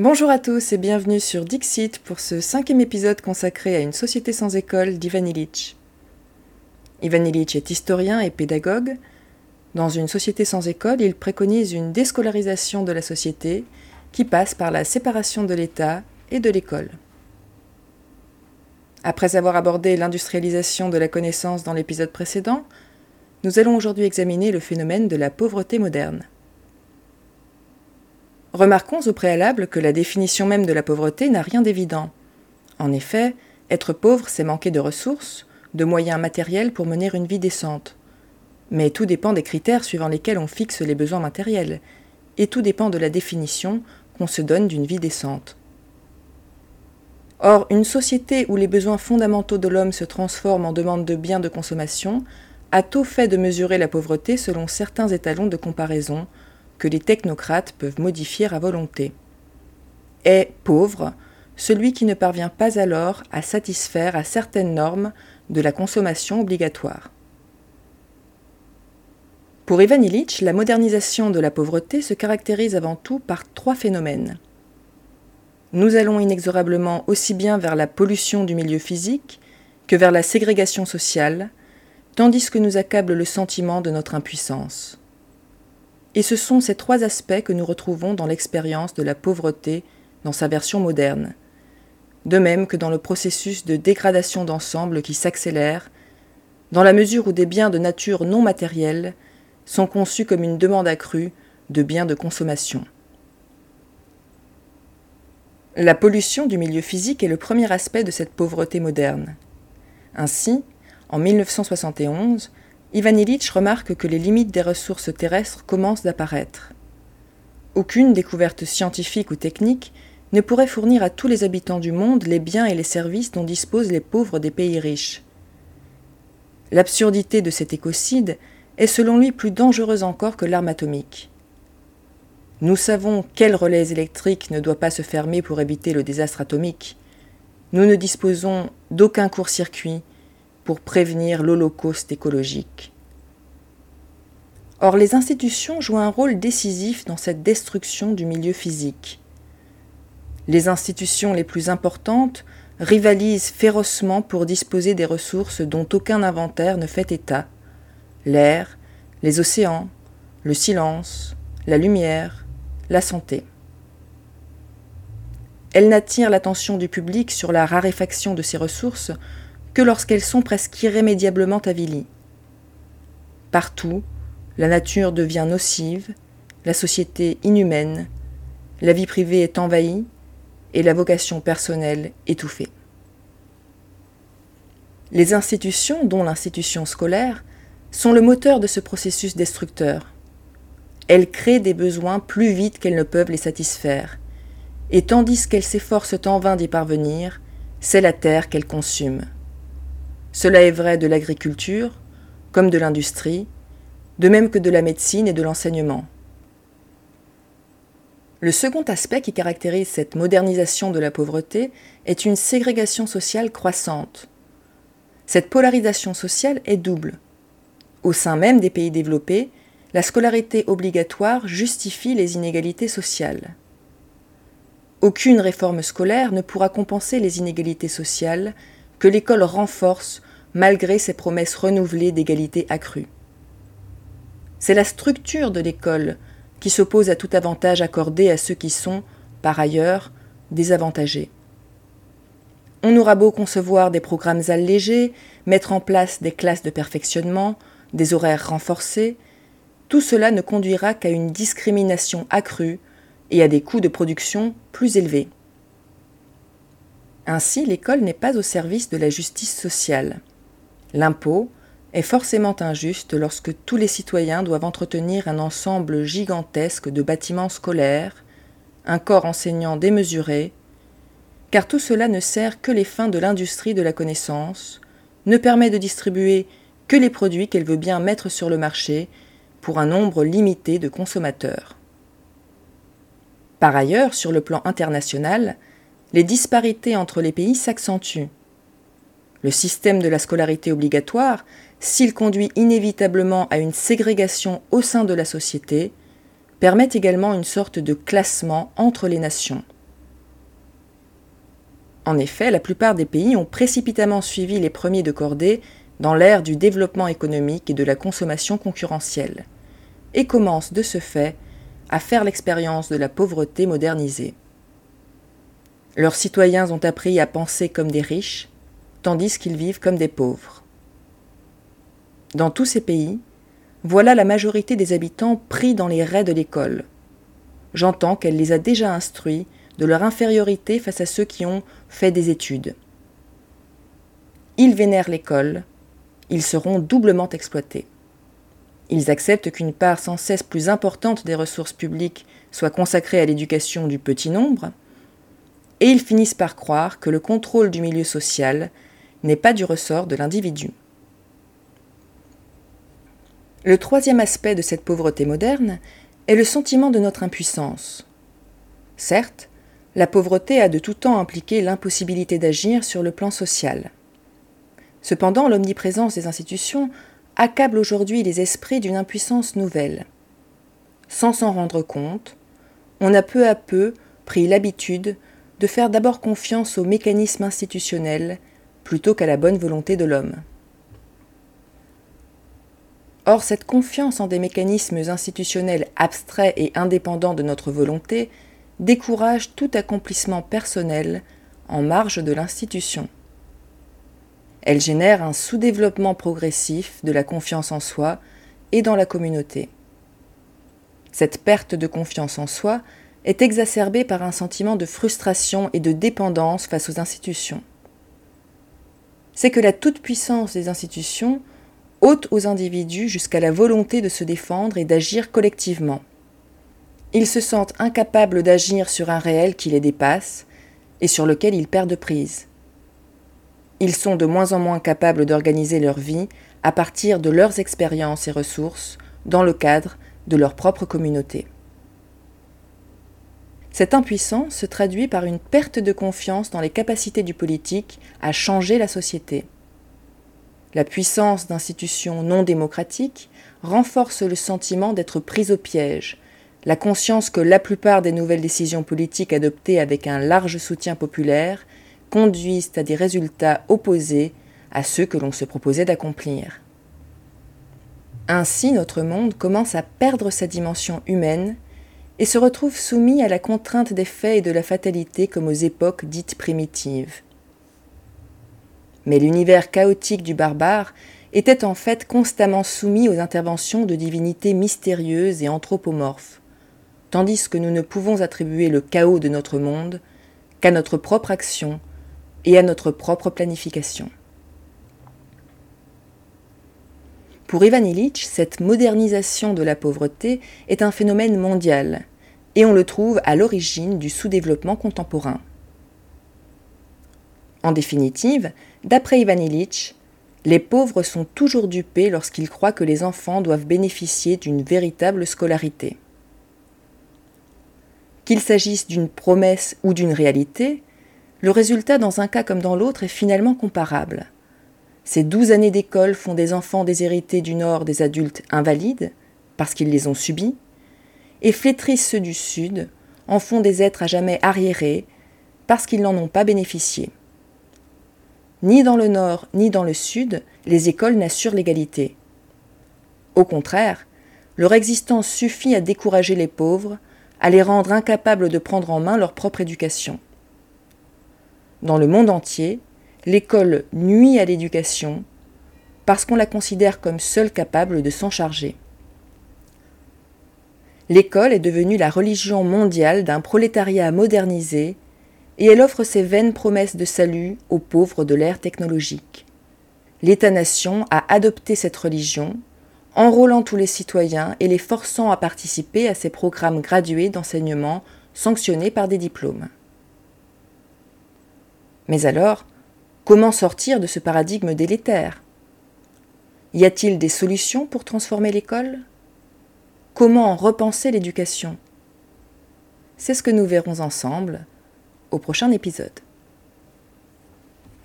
Bonjour à tous et bienvenue sur Dixit pour ce cinquième épisode consacré à une société sans école d'Ivan Illich. Ivan Illich est historien et pédagogue. Dans une société sans école, il préconise une déscolarisation de la société qui passe par la séparation de l'État et de l'école. Après avoir abordé l'industrialisation de la connaissance dans l'épisode précédent, nous allons aujourd'hui examiner le phénomène de la pauvreté moderne. Remarquons au préalable que la définition même de la pauvreté n'a rien d'évident. En effet, être pauvre, c'est manquer de ressources, de moyens matériels pour mener une vie décente. Mais tout dépend des critères suivant lesquels on fixe les besoins matériels, et tout dépend de la définition qu'on se donne d'une vie décente. Or, une société où les besoins fondamentaux de l'homme se transforment en demande de biens de consommation a tôt fait de mesurer la pauvreté selon certains étalons de comparaison que les technocrates peuvent modifier à volonté. Est pauvre celui qui ne parvient pas alors à satisfaire à certaines normes de la consommation obligatoire. Pour Ivan Illich, la modernisation de la pauvreté se caractérise avant tout par trois phénomènes. Nous allons inexorablement aussi bien vers la pollution du milieu physique que vers la ségrégation sociale, tandis que nous accable le sentiment de notre impuissance. Et ce sont ces trois aspects que nous retrouvons dans l'expérience de la pauvreté dans sa version moderne, de même que dans le processus de dégradation d'ensemble qui s'accélère, dans la mesure où des biens de nature non matérielle sont conçus comme une demande accrue de biens de consommation. La pollution du milieu physique est le premier aspect de cette pauvreté moderne. Ainsi, en 1971, Ivan Illich remarque que les limites des ressources terrestres commencent d'apparaître. Aucune découverte scientifique ou technique ne pourrait fournir à tous les habitants du monde les biens et les services dont disposent les pauvres des pays riches. L'absurdité de cet écocide est selon lui plus dangereuse encore que l'arme atomique. Nous savons quel relais électrique ne doit pas se fermer pour éviter le désastre atomique. Nous ne disposons d'aucun court-circuit, pour prévenir l'holocauste écologique. Or, les institutions jouent un rôle décisif dans cette destruction du milieu physique. Les institutions les plus importantes rivalisent férocement pour disposer des ressources dont aucun inventaire ne fait état l'air, les océans, le silence, la lumière, la santé. Elles n'attirent l'attention du public sur la raréfaction de ces ressources que lorsqu'elles sont presque irrémédiablement avilies. Partout, la nature devient nocive, la société inhumaine, la vie privée est envahie et la vocation personnelle étouffée. Les institutions, dont l'institution scolaire, sont le moteur de ce processus destructeur. Elles créent des besoins plus vite qu'elles ne peuvent les satisfaire, et tandis qu'elles s'efforcent en vain d'y parvenir, c'est la terre qu'elles consument. Cela est vrai de l'agriculture, comme de l'industrie, de même que de la médecine et de l'enseignement. Le second aspect qui caractérise cette modernisation de la pauvreté est une ségrégation sociale croissante. Cette polarisation sociale est double. Au sein même des pays développés, la scolarité obligatoire justifie les inégalités sociales. Aucune réforme scolaire ne pourra compenser les inégalités sociales que l'école renforce malgré ses promesses renouvelées d'égalité accrue. C'est la structure de l'école qui s'oppose à tout avantage accordé à ceux qui sont, par ailleurs, désavantagés. On aura beau concevoir des programmes allégés, mettre en place des classes de perfectionnement, des horaires renforcés, tout cela ne conduira qu'à une discrimination accrue et à des coûts de production plus élevés. Ainsi, l'école n'est pas au service de la justice sociale. L'impôt est forcément injuste lorsque tous les citoyens doivent entretenir un ensemble gigantesque de bâtiments scolaires, un corps enseignant démesuré, car tout cela ne sert que les fins de l'industrie de la connaissance, ne permet de distribuer que les produits qu'elle veut bien mettre sur le marché pour un nombre limité de consommateurs. Par ailleurs, sur le plan international, les disparités entre les pays s'accentuent. Le système de la scolarité obligatoire, s'il conduit inévitablement à une ségrégation au sein de la société, permet également une sorte de classement entre les nations. En effet, la plupart des pays ont précipitamment suivi les premiers de cordée dans l'ère du développement économique et de la consommation concurrentielle, et commencent de ce fait à faire l'expérience de la pauvreté modernisée. Leurs citoyens ont appris à penser comme des riches, tandis qu'ils vivent comme des pauvres. Dans tous ces pays, voilà la majorité des habitants pris dans les raies de l'école. J'entends qu'elle les a déjà instruits de leur infériorité face à ceux qui ont fait des études. Ils vénèrent l'école, ils seront doublement exploités. Ils acceptent qu'une part sans cesse plus importante des ressources publiques soit consacrée à l'éducation du petit nombre, et ils finissent par croire que le contrôle du milieu social n'est pas du ressort de l'individu. Le troisième aspect de cette pauvreté moderne est le sentiment de notre impuissance. Certes, la pauvreté a de tout temps impliqué l'impossibilité d'agir sur le plan social. Cependant, l'omniprésence des institutions accable aujourd'hui les esprits d'une impuissance nouvelle. Sans s'en rendre compte, on a peu à peu pris l'habitude de faire d'abord confiance aux mécanismes institutionnels plutôt qu'à la bonne volonté de l'homme. Or, cette confiance en des mécanismes institutionnels abstraits et indépendants de notre volonté décourage tout accomplissement personnel en marge de l'institution. Elle génère un sous-développement progressif de la confiance en soi et dans la communauté. Cette perte de confiance en soi est exacerbée par un sentiment de frustration et de dépendance face aux institutions. C'est que la toute-puissance des institutions ôte aux individus jusqu'à la volonté de se défendre et d'agir collectivement. Ils se sentent incapables d'agir sur un réel qui les dépasse et sur lequel ils perdent prise. Ils sont de moins en moins capables d'organiser leur vie à partir de leurs expériences et ressources dans le cadre de leur propre communauté. Cette impuissance se traduit par une perte de confiance dans les capacités du politique à changer la société. La puissance d'institutions non démocratiques renforce le sentiment d'être pris au piège, la conscience que la plupart des nouvelles décisions politiques adoptées avec un large soutien populaire conduisent à des résultats opposés à ceux que l'on se proposait d'accomplir. Ainsi notre monde commence à perdre sa dimension humaine et se retrouve soumis à la contrainte des faits et de la fatalité comme aux époques dites primitives. Mais l'univers chaotique du barbare était en fait constamment soumis aux interventions de divinités mystérieuses et anthropomorphes, tandis que nous ne pouvons attribuer le chaos de notre monde qu'à notre propre action et à notre propre planification. Pour Ivan Illich, cette modernisation de la pauvreté est un phénomène mondial, et on le trouve à l'origine du sous-développement contemporain. En définitive, d'après Ivan Illich, les pauvres sont toujours dupés lorsqu'ils croient que les enfants doivent bénéficier d'une véritable scolarité. Qu'il s'agisse d'une promesse ou d'une réalité, le résultat dans un cas comme dans l'autre est finalement comparable. Ces douze années d'école font des enfants déshérités du Nord des adultes invalides, parce qu'ils les ont subis, et flétrissent ceux du Sud, en font des êtres à jamais arriérés, parce qu'ils n'en ont pas bénéficié. Ni dans le nord ni dans le sud, les écoles n'assurent l'égalité. Au contraire, leur existence suffit à décourager les pauvres, à les rendre incapables de prendre en main leur propre éducation. Dans le monde entier, l'école nuit à l'éducation parce qu'on la considère comme seule capable de s'en charger. L'école est devenue la religion mondiale d'un prolétariat modernisé et elle offre ses vaines promesses de salut aux pauvres de l'ère technologique. L'État-nation a adopté cette religion, enrôlant tous les citoyens et les forçant à participer à ces programmes gradués d'enseignement sanctionnés par des diplômes. Mais alors, comment sortir de ce paradigme délétère? Y a-t-il des solutions pour transformer l'école? Comment repenser l'éducation? C'est ce que nous verrons ensemble au prochain épisode.